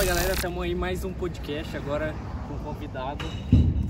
Fala galera, estamos aí mais um podcast agora com um convidado.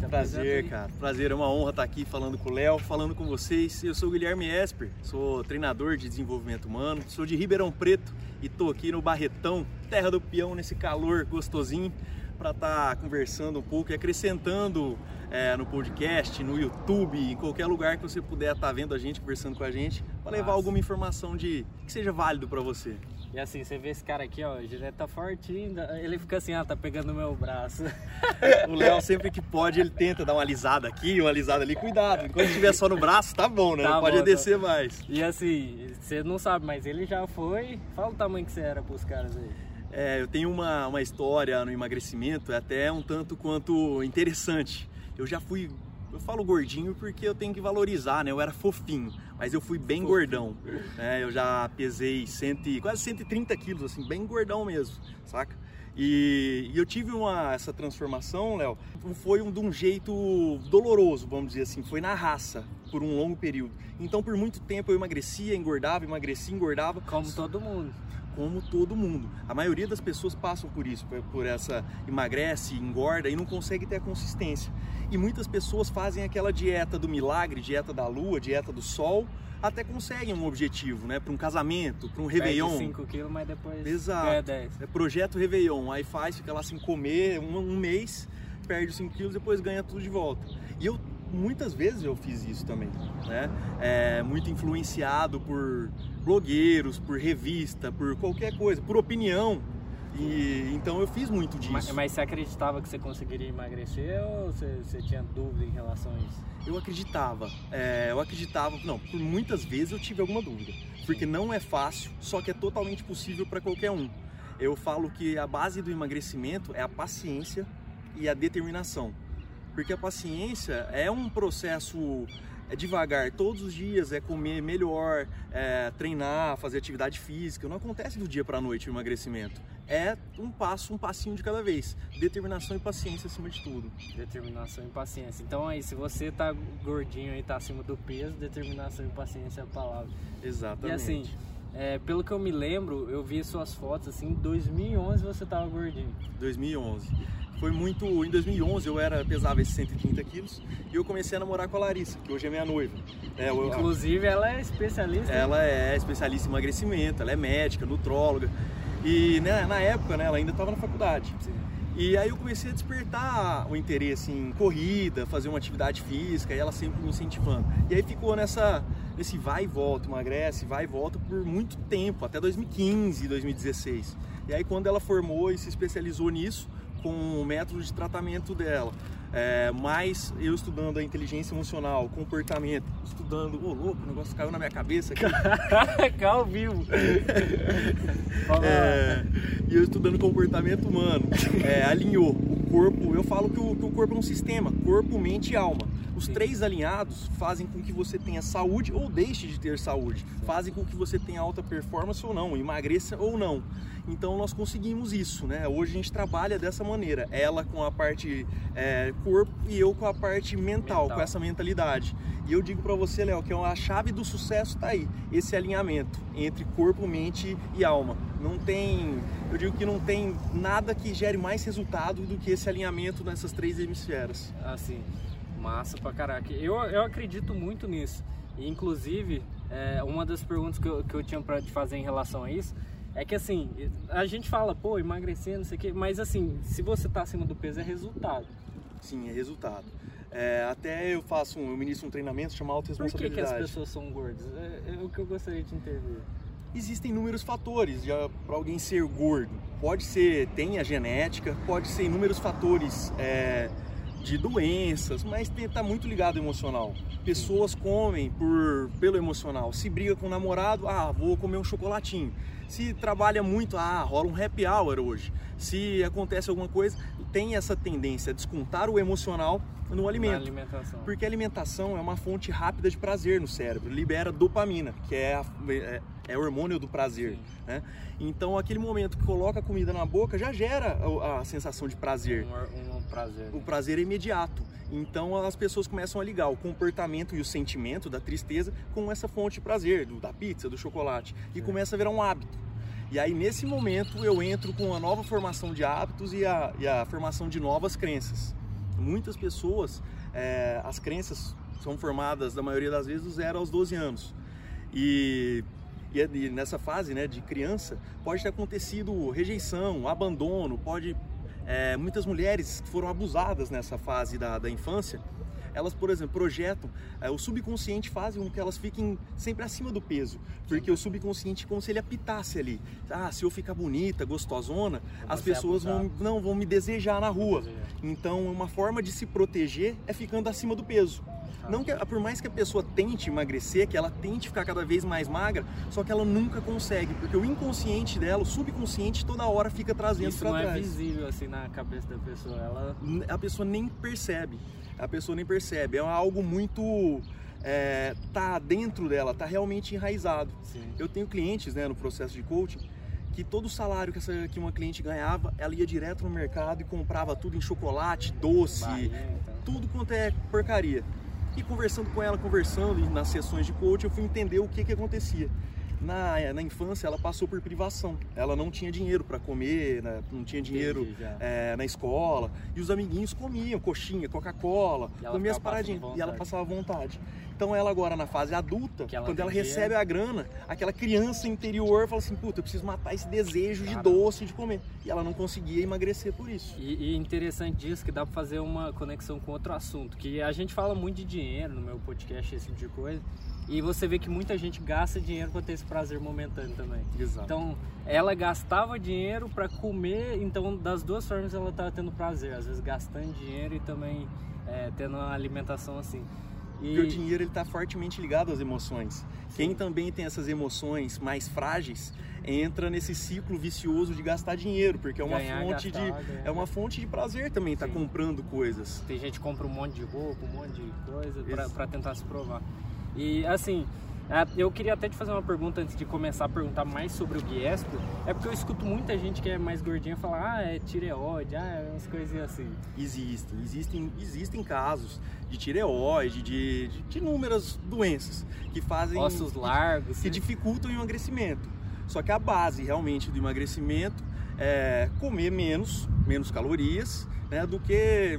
Prazer, cara. Prazer, é uma honra estar aqui falando com o Léo, falando com vocês. Eu sou o Guilherme Esper, sou treinador de desenvolvimento humano, sou de Ribeirão Preto e tô aqui no Barretão, terra do peão, nesse calor gostosinho, para estar tá conversando um pouco e acrescentando é, no podcast, no YouTube, em qualquer lugar que você puder estar tá vendo a gente, conversando com a gente, para levar alguma informação de que seja válido para você. E assim, você vê esse cara aqui, ó, ele tá fortinho, ele fica assim, ah, tá pegando no meu braço. o Léo, sempre que pode, ele tenta dar uma alisada aqui, uma alisada ali. Cuidado, enquanto estiver só no braço, tá bom, né? Tá não pode bom, descer tá... mais. E assim, você não sabe, mas ele já foi. Fala o tamanho que você era pros caras aí. É, eu tenho uma, uma história no emagrecimento, é até um tanto quanto interessante. Eu já fui eu falo gordinho porque eu tenho que valorizar, né? Eu era fofinho, mas eu fui bem fofinho. gordão. Né? Eu já pesei cento, quase 130 quilos, assim, bem gordão mesmo, saca? E, e eu tive uma, essa transformação, Léo, foi um, de um jeito doloroso, vamos dizer assim, foi na raça, por um longo período. Então, por muito tempo eu emagrecia, engordava, emagrecia, engordava. Como todo mundo como todo mundo. A maioria das pessoas passam por isso, por essa emagrece, engorda e não consegue ter a consistência. E muitas pessoas fazem aquela dieta do milagre, dieta da lua, dieta do sol, até conseguem um objetivo, né? Para um casamento, para um Réveillon. 5 quilos, mas depois Exato. ganha 10. É projeto Réveillon, aí faz, fica lá sem comer um, um mês, perde 5 quilos, depois ganha tudo de volta. E eu muitas vezes eu fiz isso também, né? É, muito influenciado por blogueiros, por revista, por qualquer coisa, por opinião. E então eu fiz muito disso. Mas, mas você acreditava que você conseguiria emagrecer ou você, você tinha dúvida em relação a isso? Eu acreditava. É, eu acreditava. Não, por muitas vezes eu tive alguma dúvida. Porque não é fácil, só que é totalmente possível para qualquer um. Eu falo que a base do emagrecimento é a paciência e a determinação. Porque a paciência é um processo é devagar, todos os dias, é comer melhor, é treinar, fazer atividade física. Não acontece do dia para a noite o emagrecimento. É um passo, um passinho de cada vez. Determinação e paciência acima de tudo. Determinação e paciência. Então aí, se você tá gordinho e tá acima do peso, determinação e paciência é a palavra. Exatamente. E assim, é, pelo que eu me lembro, eu vi suas fotos assim, em 2011 você tava gordinho. 2011 foi muito. Em 2011 eu era pesava esses 130 quilos e eu comecei a namorar com a Larissa, que hoje é minha noiva. É, eu, Inclusive ela é especialista. Ela é especialista em emagrecimento, ela é médica, nutróloga. E né, na época né, ela ainda estava na faculdade. Sim. E aí eu comecei a despertar o interesse em corrida, fazer uma atividade física, e ela sempre me incentivando. E aí ficou nessa nesse vai e volta, emagrece, vai e volta por muito tempo, até 2015, 2016. E aí quando ela formou e se especializou nisso, com o método de tratamento dela. É, mas eu estudando a inteligência emocional, comportamento, estudando, ô oh, louco, o negócio caiu na minha cabeça aqui. Caiu vivo. é, e eu estudando comportamento humano, é, alinhou corpo. Eu falo que o, que o corpo é um sistema, corpo, mente e alma. Os Sim. três alinhados fazem com que você tenha saúde ou deixe de ter saúde, fazem com que você tenha alta performance ou não, emagreça ou não. Então nós conseguimos isso, né? Hoje a gente trabalha dessa maneira, ela com a parte é, corpo e eu com a parte mental, mental. com essa mentalidade. E eu digo para você, Léo, que a chave do sucesso está aí, esse alinhamento entre corpo, mente e alma. Não tem, eu digo que não tem nada que gere mais resultado do que esse alinhamento nessas três hemisferas. Assim, massa pra caraca. Eu, eu acredito muito nisso. E, inclusive, é, uma das perguntas que eu, que eu tinha para te fazer em relação a isso é que assim, a gente fala, pô, emagrecer, não sei o quê, mas assim, se você tá acima do peso é resultado. Sim, é resultado. É, até eu faço um, eu ministro um treinamento chamado autoresponsabilidade. Por que, que as pessoas são gordas? É, é, o que eu gostaria de entender. Existem inúmeros fatores para alguém ser gordo. Pode ser, tem a genética, pode ser inúmeros fatores é, de doenças, mas está muito ligado ao emocional. Pessoas comem por, pelo emocional. Se briga com o namorado, ah, vou comer um chocolatinho. Se trabalha muito, ah, rola um happy hour hoje. Se acontece alguma coisa, tem essa tendência a descontar o emocional no alimento. Porque a alimentação é uma fonte rápida de prazer no cérebro, libera dopamina, que é, a, é, é o hormônio do prazer. Né? Então, aquele momento que coloca a comida na boca já gera a, a sensação de prazer. Um, um prazer. O prazer é imediato. Então as pessoas começam a ligar o comportamento e o sentimento da tristeza com essa fonte de prazer, do, da pizza, do chocolate, e começa a virar um hábito. E aí, nesse momento, eu entro com a nova formação de hábitos e a, e a formação de novas crenças. Muitas pessoas, é, as crenças são formadas, da maioria das vezes, do zero aos 12 anos. E, e, e nessa fase né, de criança, pode ter acontecido rejeição, abandono, pode... É, muitas mulheres foram abusadas nessa fase da, da infância, elas, por exemplo, projetam, é, o subconsciente faz com que elas fiquem sempre acima do peso, porque o subconsciente como se ele apitasse ali. Ah, se eu ficar bonita, gostosona, as pessoas vão, não, vão me desejar na rua. Então, uma forma de se proteger é ficando acima do peso. Não que, por mais que a pessoa tente emagrecer, que ela tente ficar cada vez mais magra, só que ela nunca consegue, porque o inconsciente dela, o subconsciente, toda hora fica trazendo para trás. Isso não é visível assim na cabeça da pessoa, ela a pessoa nem percebe a pessoa nem percebe. É algo muito é, tá dentro dela, tá realmente enraizado. Sim. Eu tenho clientes, né, no processo de coaching, que todo o salário que, essa, que uma cliente ganhava, ela ia direto no mercado e comprava tudo em chocolate, doce, tudo quanto é porcaria. E conversando com ela, conversando nas sessões de coaching, eu fui entender o que que acontecia na, na infância ela passou por privação. Ela não tinha dinheiro para comer, né? não tinha dinheiro é, na escola. E os amiguinhos comiam coxinha, Coca-Cola, comia as paradinhas. E ela passava vontade. Então ela agora na fase adulta, ela quando ela recebe a grana, aquela criança interior fala assim, puta, eu preciso matar esse desejo de doce, de comer. E ela não conseguia emagrecer por isso. E, e interessante disso que dá para fazer uma conexão com outro assunto, que a gente fala muito de dinheiro no meu podcast, esse tipo de coisa. E você vê que muita gente gasta dinheiro para ter esse prazer momentâneo também. Exato. Então, ela gastava dinheiro para comer, então das duas formas ela estava tendo prazer, às vezes gastando dinheiro e também é, tendo uma alimentação assim. E... Porque o dinheiro está fortemente ligado às emoções. Sim. Quem também tem essas emoções mais frágeis entra nesse ciclo vicioso de gastar dinheiro, porque é uma Ganhar, fonte gastar, de é uma fonte de prazer também estar tá comprando coisas. Tem gente que compra um monte de roupa, um monte de coisa para tentar se provar. E assim, eu queria até te fazer uma pergunta antes de começar a perguntar mais sobre o Guiespo. É porque eu escuto muita gente que é mais gordinha falar, ah, é tireoide, ah, é umas coisinhas assim. Existem, existem, existem casos de tireoide, de, de, de inúmeras doenças que fazem. Ossos largos. Que, que dificultam o emagrecimento. Só que a base realmente do emagrecimento é comer menos, menos calorias, né, do que.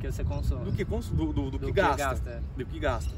Que você consome. Do que, do, do, do, do que, que gasta. gasta é. Do que gasta.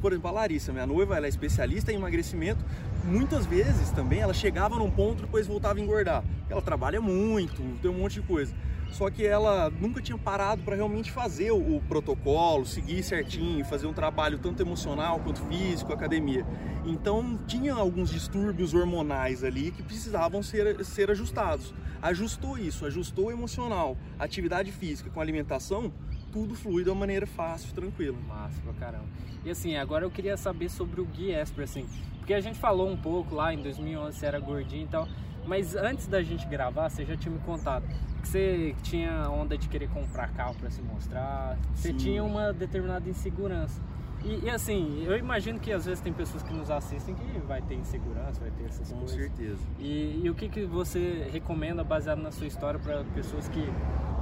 Por exemplo, a Larissa, minha noiva, ela é especialista em emagrecimento. Muitas vezes também ela chegava num ponto e depois voltava a engordar. Ela trabalha muito, tem um monte de coisa. Só que ela nunca tinha parado para realmente fazer o, protocolo, seguir certinho, fazer um trabalho tanto emocional quanto físico, academia. Então tinha alguns distúrbios hormonais ali que precisavam ser, ser ajustados. Ajustou isso, ajustou emocional, atividade física com alimentação, tudo flui de uma maneira fácil, tranquila. Massa pra caramba. E assim, agora eu queria saber sobre o Gui Esper, assim, porque a gente falou um pouco lá em 2011, você era gordinho e tal, mas antes da gente gravar, você já tinha me contado que você tinha onda de querer comprar carro para se mostrar, você Sim. tinha uma determinada insegurança. E, e, assim, eu imagino que às vezes tem pessoas que nos assistem que vai ter insegurança, vai ter essas Com coisas. Com certeza. E, e, o que, que você recomenda baseado na sua história para pessoas que,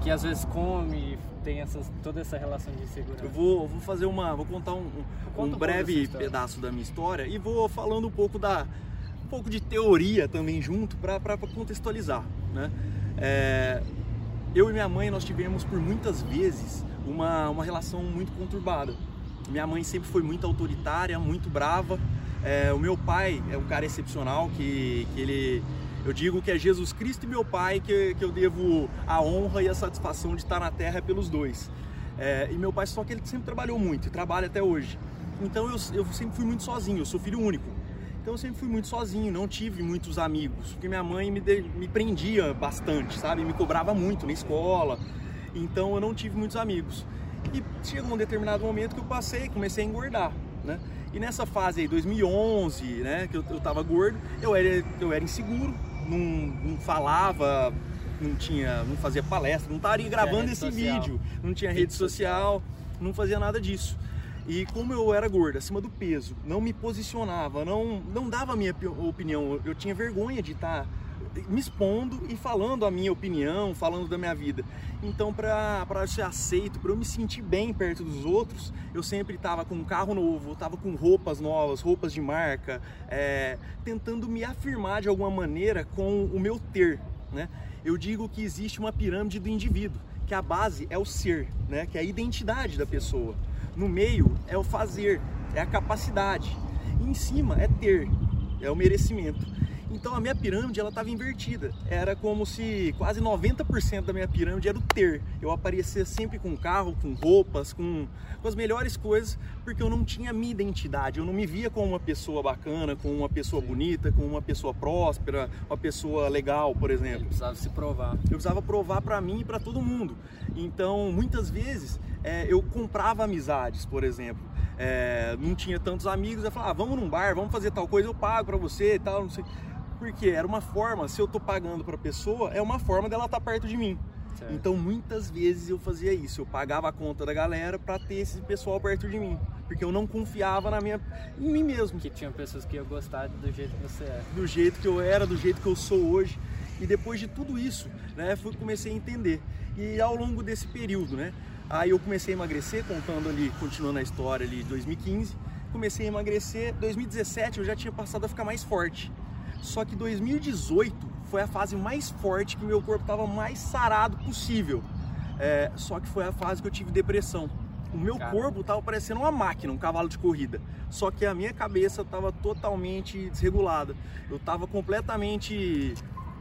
que às vezes comem e tem essas, toda essa relação de insegurança? Eu vou, vou fazer uma. Vou contar um, um, um breve pedaço da minha história e vou falando um pouco da. um pouco de teoria também junto para contextualizar. Né? É, eu e minha mãe nós tivemos por muitas vezes uma, uma relação muito conturbada minha mãe sempre foi muito autoritária, muito brava. É, o meu pai é um cara excepcional que, que ele eu digo que é Jesus Cristo e meu pai que, que eu devo a honra e a satisfação de estar na terra pelos dois. É, e meu pai só que ele sempre trabalhou muito e trabalha até hoje. Então eu, eu sempre fui muito sozinho, eu sou filho único. Então eu sempre fui muito sozinho, não tive muitos amigos, porque minha mãe me, de, me prendia bastante, sabe? Me cobrava muito na escola. Então eu não tive muitos amigos. E chegou um determinado momento que eu passei, comecei a engordar, né? E nessa fase aí, 2011, né, que eu, eu tava gordo, eu era, eu era inseguro, não, não falava, não tinha, não fazia palestra, não estaria gravando esse social. vídeo, não tinha rede, rede social, social, não fazia nada disso. E como eu era gordo, acima do peso, não me posicionava, não, não dava a minha opinião, eu tinha vergonha de estar me expondo e falando a minha opinião, falando da minha vida. Então, para ser aceito, para eu me sentir bem perto dos outros, eu sempre estava com um carro novo, estava com roupas novas, roupas de marca, é, tentando me afirmar de alguma maneira com o meu ter. Né? Eu digo que existe uma pirâmide do indivíduo, que a base é o ser, né? que é a identidade da pessoa. No meio é o fazer, é a capacidade. E em cima é ter, é o merecimento. Então a minha pirâmide ela estava invertida. Era como se quase 90% da minha pirâmide era o ter. Eu aparecia sempre com carro, com roupas, com, com as melhores coisas, porque eu não tinha minha identidade. Eu não me via como uma pessoa bacana, como uma pessoa bonita, como uma pessoa próspera, uma pessoa legal, por exemplo. Ele precisava se provar. Eu precisava provar para mim e para todo mundo. Então muitas vezes é, eu comprava amizades, por exemplo. É, não tinha tantos amigos, eu falava, ah, vamos num bar, vamos fazer tal coisa, eu pago para você e tal, não sei. Porque era uma forma, se eu tô pagando para a pessoa, é uma forma dela estar tá perto de mim. Certo. Então muitas vezes eu fazia isso, eu pagava a conta da galera para ter esse pessoal perto de mim, porque eu não confiava na minha em mim mesmo. Que tinha pessoas que iam gostar do jeito que você é. Do jeito que eu era, do jeito que eu sou hoje. E depois de tudo isso, né, fui comecei a entender. E ao longo desse período, né, aí eu comecei a emagrecer, contando ali, continuando a história ali de 2015, comecei a emagrecer, 2017 eu já tinha passado a ficar mais forte. Só que 2018 foi a fase mais forte que meu corpo estava mais sarado possível. É, só que foi a fase que eu tive depressão. O meu Caramba. corpo estava parecendo uma máquina, um cavalo de corrida. Só que a minha cabeça estava totalmente desregulada. Eu estava completamente.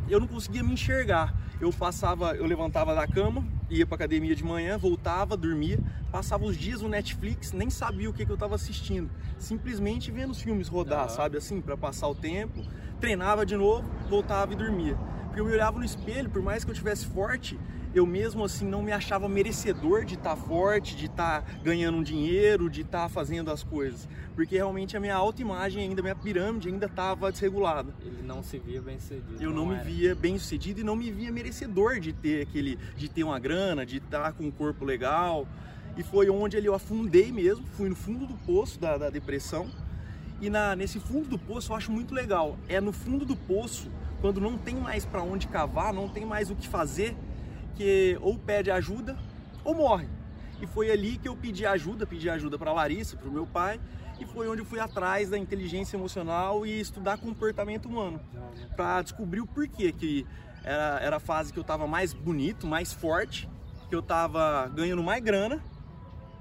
Eu não conseguia me enxergar. Eu passava, eu levantava da cama, ia para academia de manhã, voltava, dormia, passava os dias no Netflix, nem sabia o que, que eu estava assistindo, simplesmente vendo os filmes rodar, uhum. sabe assim, para passar o tempo treinava de novo, voltava e dormia. Porque eu me olhava no espelho, por mais que eu tivesse forte, eu mesmo assim não me achava merecedor de estar tá forte, de estar tá ganhando um dinheiro, de estar tá fazendo as coisas. Porque realmente a minha autoimagem ainda, a minha pirâmide ainda estava desregulada. Ele não se via bem sucedido. Eu não, não me via bem sucedido e não me via merecedor de ter aquele, de ter uma grana, de estar com um corpo legal. E foi onde eu afundei mesmo, fui no fundo do poço da, da depressão e na, nesse fundo do poço eu acho muito legal. É no fundo do poço, quando não tem mais para onde cavar, não tem mais o que fazer, que ou pede ajuda ou morre. E foi ali que eu pedi ajuda, pedi ajuda para Larissa, para o meu pai, e foi onde eu fui atrás da inteligência emocional e estudar comportamento humano, para descobrir o porquê que era, era a fase que eu estava mais bonito, mais forte, que eu estava ganhando mais grana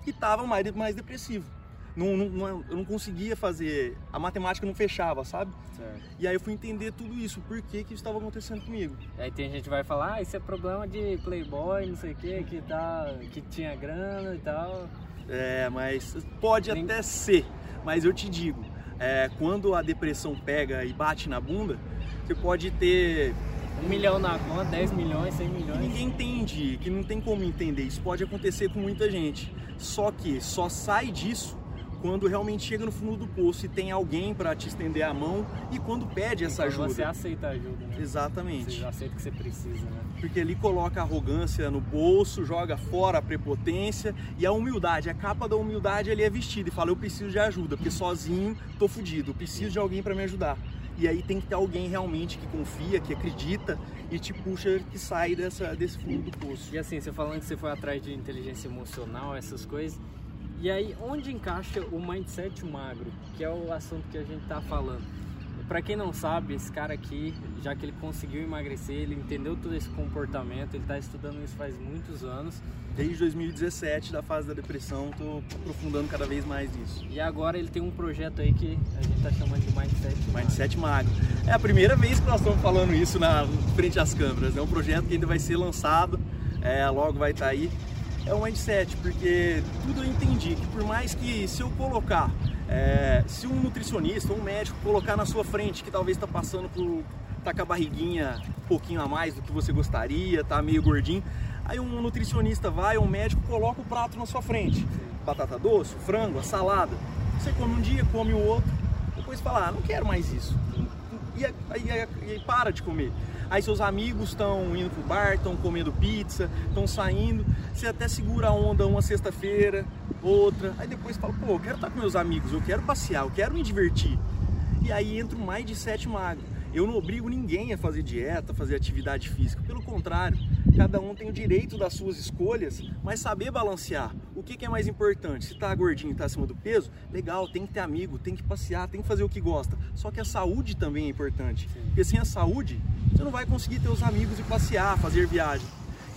e estava mais, mais depressivo não, não, eu não conseguia fazer, a matemática não fechava, sabe? Certo. E aí eu fui entender tudo isso, por que que isso estava acontecendo comigo. Aí tem gente que vai falar, ah, isso é problema de playboy, não sei o que, que, tá, que tinha grana e tal. É, mas pode Nem... até ser, mas eu te digo, é, quando a depressão pega e bate na bunda, você pode ter um milhão na conta, 10 milhões, 100 milhões. Ninguém entende, que não tem como entender. Isso pode acontecer com muita gente. Só que só sai disso quando realmente chega no fundo do poço e tem alguém para te estender a mão e quando pede essa ajuda. Você aceita a ajuda, né? Exatamente. Você aceita que você precisa, né? Porque ele coloca a arrogância no bolso, joga fora a prepotência e a humildade. A capa da humildade ele é vestida e fala: Eu preciso de ajuda, porque sozinho tô fudido, eu preciso de alguém para me ajudar. E aí tem que ter alguém realmente que confia, que acredita e te puxa, que sai dessa, desse fundo do poço. E assim, você falando que você foi atrás de inteligência emocional, essas coisas, e aí, onde encaixa o mindset magro, que é o assunto que a gente está falando? Para quem não sabe, esse cara aqui, já que ele conseguiu emagrecer, ele entendeu todo esse comportamento, ele está estudando isso faz muitos anos. Desde 2017, da fase da depressão, estou aprofundando cada vez mais nisso. E agora ele tem um projeto aí que a gente está chamando de Mindset Magro. Mindset Magro. É a primeira vez que nós estamos falando isso na frente às câmeras. É um projeto que ainda vai ser lançado, é, logo vai estar tá aí é o mindset, porque tudo eu entendi que por mais que se eu colocar, é, se um nutricionista, um médico colocar na sua frente que talvez está passando por tá com a barriguinha um pouquinho a mais do que você gostaria, tá meio gordinho, aí um nutricionista vai, um médico coloca o prato na sua frente, batata doce, frango, salada, você come um dia, come o outro, depois fala, ah, não quero mais isso, e aí, aí, aí para de comer aí seus amigos estão indo pro bar, estão comendo pizza, estão saindo, você até segura a onda uma sexta-feira, outra, aí depois fala, pô, eu quero estar com meus amigos, eu quero passear, eu quero me divertir. E aí entra mais de sete magro. Eu não obrigo ninguém a fazer dieta, a fazer atividade física. Pelo contrário, cada um tem o direito das suas escolhas, mas saber balancear. O que, que é mais importante? Se tá gordinho e tá acima do peso, legal, tem que ter amigo, tem que passear, tem que fazer o que gosta. Só que a saúde também é importante. Sim. Porque sem a saúde, você não vai conseguir ter os amigos e passear, fazer viagem.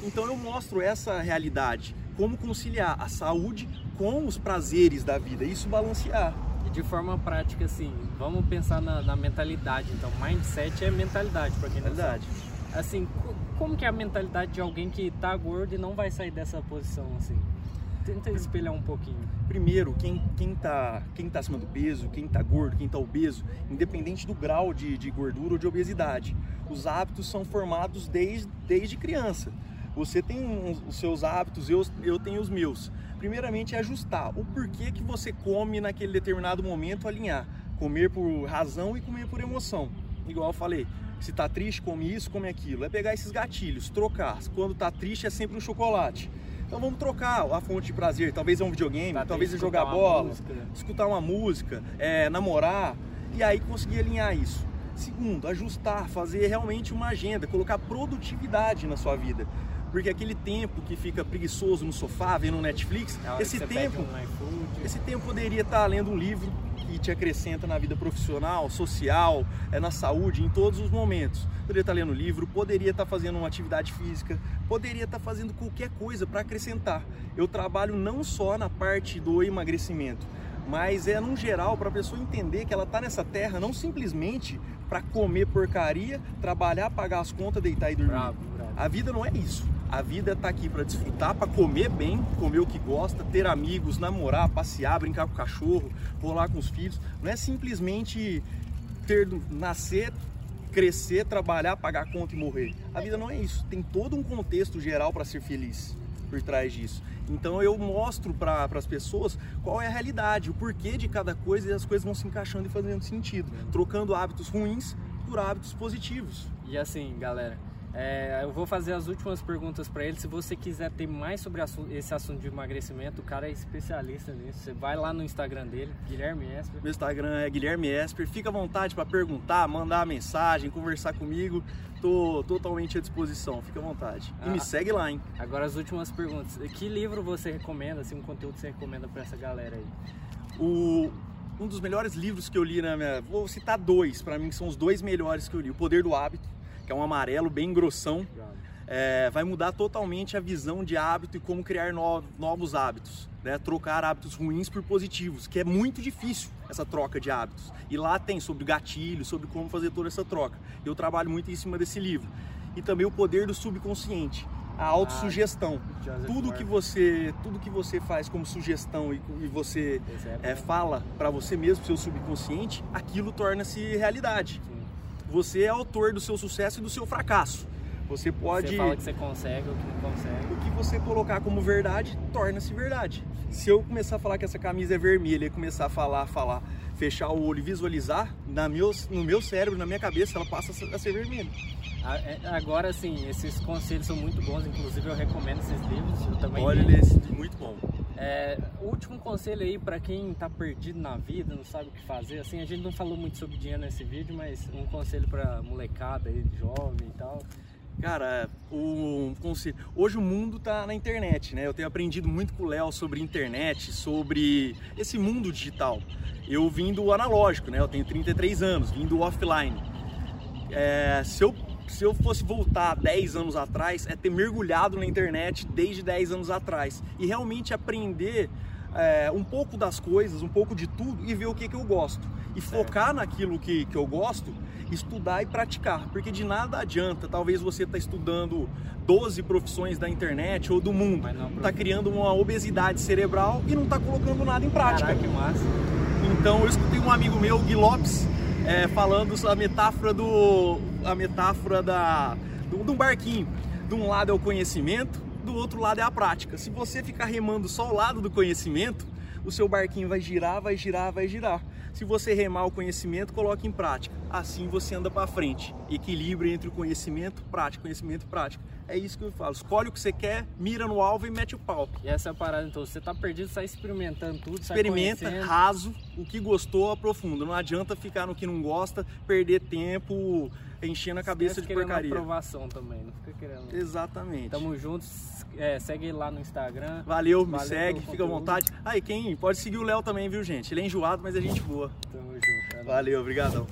Então eu mostro essa realidade, como conciliar a saúde com os prazeres da vida, isso balancear. E de forma prática, assim, vamos pensar na, na mentalidade. Então, mindset é mentalidade, para quem não sabe. Assim, como que é a mentalidade de alguém que tá gordo e não vai sair dessa posição, assim? Tenta espelhar um pouquinho. Primeiro, quem, quem, tá, quem tá acima do peso, quem tá gordo, quem tá obeso, independente do grau de, de gordura ou de obesidade, os hábitos são formados desde, desde criança. Você tem os seus hábitos, eu, eu tenho os meus. Primeiramente é ajustar o porquê que você come naquele determinado momento, alinhar. Comer por razão e comer por emoção. Igual eu falei, se tá triste, come isso, come aquilo. É pegar esses gatilhos, trocar. Quando tá triste é sempre um chocolate. Então vamos trocar a fonte de prazer. Talvez é um videogame, tá talvez é jogar bola, música. escutar uma música, é, namorar. E aí conseguir alinhar isso. Segundo, ajustar, fazer realmente uma agenda, colocar produtividade na sua vida porque aquele tempo que fica preguiçoso no sofá, vendo Netflix, esse tempo, um esse tempo poderia estar lendo um livro que te acrescenta na vida profissional, social, é na saúde, em todos os momentos. Poderia estar lendo livro, poderia estar fazendo uma atividade física, poderia estar fazendo qualquer coisa para acrescentar. Eu trabalho não só na parte do emagrecimento, mas é no geral para a pessoa entender que ela está nessa terra não simplesmente para comer porcaria, trabalhar, pagar as contas, deitar e dormir. Bravo, bravo. A vida não é isso. A vida está aqui para desfrutar, para comer bem, comer o que gosta, ter amigos, namorar, passear, brincar com o cachorro, rolar com os filhos. Não é simplesmente ter nascer, crescer, trabalhar, pagar conta e morrer. A vida não é isso. Tem todo um contexto geral para ser feliz por trás disso. Então eu mostro para as pessoas qual é a realidade, o porquê de cada coisa e as coisas vão se encaixando e fazendo sentido, trocando hábitos ruins por hábitos positivos. E assim, galera, é, eu vou fazer as últimas perguntas para ele. Se você quiser ter mais sobre esse assunto de emagrecimento, o cara é especialista nisso. Você vai lá no Instagram dele, Guilherme Esper. Meu Instagram é Guilherme Esper. Fica à vontade para perguntar, mandar mensagem, conversar comigo. Tô totalmente à disposição. Fica à vontade. E ah, me segue lá, hein? Agora as últimas perguntas. Que livro você recomenda, assim, um conteúdo você recomenda para essa galera aí? O, um dos melhores livros que eu li na minha. Vou citar dois, para mim, que são os dois melhores que eu li: O Poder do Hábito que é um amarelo bem grossão. É, vai mudar totalmente a visão de hábito e como criar no, novos hábitos, né? trocar hábitos ruins por positivos, que é muito difícil essa troca de hábitos. E lá tem sobre gatilho, sobre como fazer toda essa troca. Eu trabalho muito em cima desse livro. E também o poder do subconsciente, a autossugestão. Ah, tudo que você, tudo que você faz como sugestão e, e você é, fala para você mesmo, seu subconsciente, aquilo torna-se realidade. Sim. Você é autor do seu sucesso e do seu fracasso. Você pode. Você fala que você consegue ou que não consegue. O que você colocar como verdade torna-se verdade. Se eu começar a falar que essa camisa é vermelha e começar a falar, falar, fechar o olho e visualizar, na meu, no meu cérebro, na minha cabeça, ela passa a ser vermelha. É, agora sim, esses conselhos são muito bons, inclusive eu recomendo esses livros. Eu também Olha, esse muito bom. É, último conselho aí para quem tá perdido na vida, não sabe o que fazer. Assim, a gente não falou muito sobre dinheiro nesse vídeo, mas um conselho para molecada aí, jovem e tal. Cara, o conselho. Hoje o mundo tá na internet, né? Eu tenho aprendido muito com o Léo sobre internet, sobre esse mundo digital. Eu vim do analógico, né? Eu tenho 33 anos, vim do offline. É, se eu se eu fosse voltar 10 anos atrás, é ter mergulhado na internet desde 10 anos atrás e realmente aprender é, um pouco das coisas, um pouco de tudo e ver o que, que eu gosto. E focar naquilo que, que eu gosto, estudar e praticar. Porque de nada adianta, talvez você está estudando 12 profissões da internet ou do mundo, está criando uma obesidade cerebral e não está colocando nada em prática. Caraca, que massa. Então eu escutei um amigo meu, Gui Lopes, é, falando a metáfora do a metáfora da do, um barquinho. De um lado é o conhecimento, do outro lado é a prática. Se você ficar remando só o lado do conhecimento, o seu barquinho vai girar, vai girar, vai girar. Se você remar o conhecimento, coloque em prática. Assim você anda para frente. Equilíbrio entre o conhecimento prático, conhecimento prático. É isso que eu falo. Escolhe o que você quer, mira no alvo e mete o pau. E essa é a parada, então. Você tá perdido, sai experimentando tudo, Experimenta, raso, o que gostou, aprofunda. Não adianta ficar no que não gosta, perder tempo enchendo a cabeça de porcaria. aprovação também, não fica querendo. Exatamente. Tamo juntos, é, segue ele lá no Instagram. Valeu, me Valeu segue, fica à vontade. Ah, e quem pode seguir o Léo também, viu, gente? Ele é enjoado, mas é gente boa. Tamo junto. É Valeu, obrigadão.